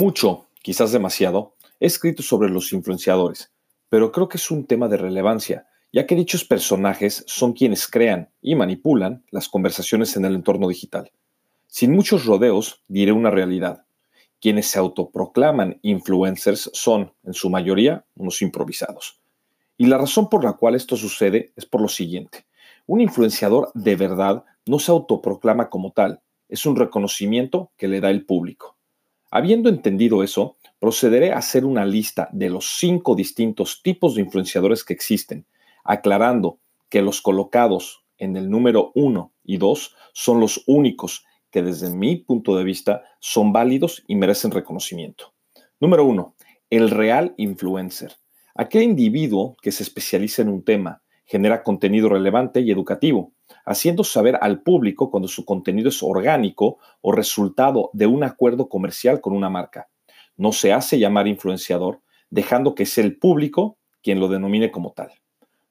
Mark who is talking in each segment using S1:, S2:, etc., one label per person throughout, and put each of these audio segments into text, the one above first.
S1: Mucho, quizás demasiado, he escrito sobre los influenciadores, pero creo que es un tema de relevancia, ya que dichos personajes son quienes crean y manipulan las conversaciones en el entorno digital. Sin muchos rodeos, diré una realidad. Quienes se autoproclaman influencers son, en su mayoría, unos improvisados. Y la razón por la cual esto sucede es por lo siguiente. Un influenciador de verdad no se autoproclama como tal, es un reconocimiento que le da el público. Habiendo entendido eso, procederé a hacer una lista de los cinco distintos tipos de influenciadores que existen, aclarando que los colocados en el número uno y dos son los únicos que desde mi punto de vista son válidos y merecen reconocimiento. Número uno, el real influencer. Aquel individuo que se especializa en un tema, genera contenido relevante y educativo, haciendo saber al público cuando su contenido es orgánico o resultado de un acuerdo comercial con una marca. No se hace llamar influenciador, dejando que sea el público quien lo denomine como tal.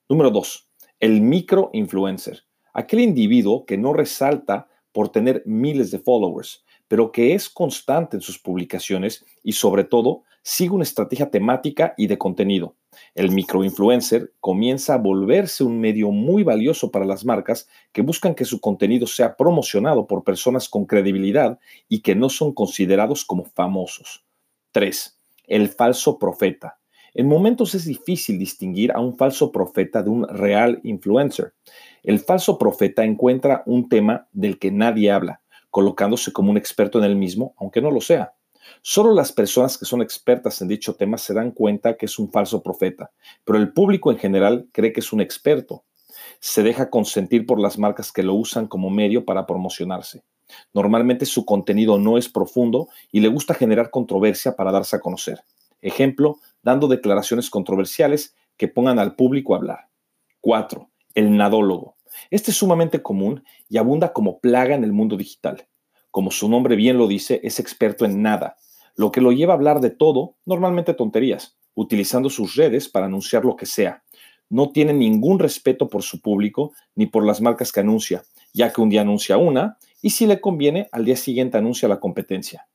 S1: Número 2. El micro-influencer. Aquel individuo que no resalta por tener miles de followers, pero que es constante en sus publicaciones y sobre todo sigue una estrategia temática y de contenido. El microinfluencer comienza a volverse un medio muy valioso para las marcas que buscan que su contenido sea promocionado por personas con credibilidad y que no son considerados como famosos. 3. El falso profeta. En momentos es difícil distinguir a un falso profeta de un real influencer. El falso profeta encuentra un tema del que nadie habla, colocándose como un experto en el mismo, aunque no lo sea. Solo las personas que son expertas en dicho tema se dan cuenta que es un falso profeta, pero el público en general cree que es un experto. Se deja consentir por las marcas que lo usan como medio para promocionarse. Normalmente su contenido no es profundo y le gusta generar controversia para darse a conocer. Ejemplo, dando declaraciones controversiales que pongan al público a hablar. 4. El nadólogo. Este es sumamente común y abunda como plaga en el mundo digital. Como su nombre bien lo dice, es experto en nada, lo que lo lleva a hablar de todo, normalmente tonterías, utilizando sus redes para anunciar lo que sea. No tiene ningún respeto por su público ni por las marcas que anuncia, ya que un día anuncia una y si le conviene, al día siguiente anuncia la competencia.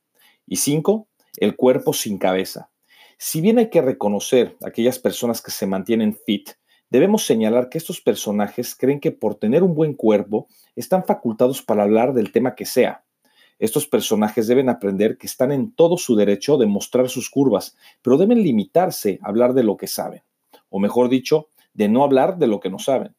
S1: Y cinco, el cuerpo sin cabeza. Si bien hay que reconocer a aquellas personas que se mantienen fit, debemos señalar que estos personajes creen que por tener un buen cuerpo están facultados para hablar del tema que sea. Estos personajes deben aprender que están en todo su derecho de mostrar sus curvas, pero deben limitarse a hablar de lo que saben, o mejor dicho, de no hablar de lo que no saben.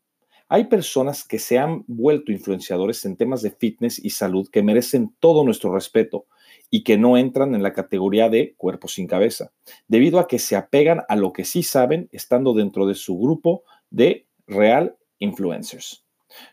S1: Hay personas que se han vuelto influenciadores en temas de fitness y salud que merecen todo nuestro respeto y que no entran en la categoría de cuerpo sin cabeza, debido a que se apegan a lo que sí saben estando dentro de su grupo de real influencers.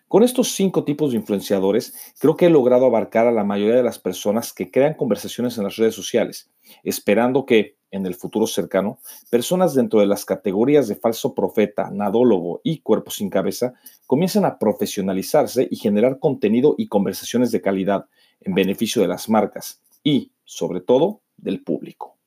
S1: Con estos cinco tipos de influenciadores, creo que he logrado abarcar a la mayoría de las personas que crean conversaciones en las redes sociales, esperando que, en el futuro cercano, personas dentro de las categorías de falso profeta, nadólogo y cuerpo sin cabeza comiencen a profesionalizarse y generar contenido y conversaciones de calidad en beneficio de las marcas y, sobre todo, del público.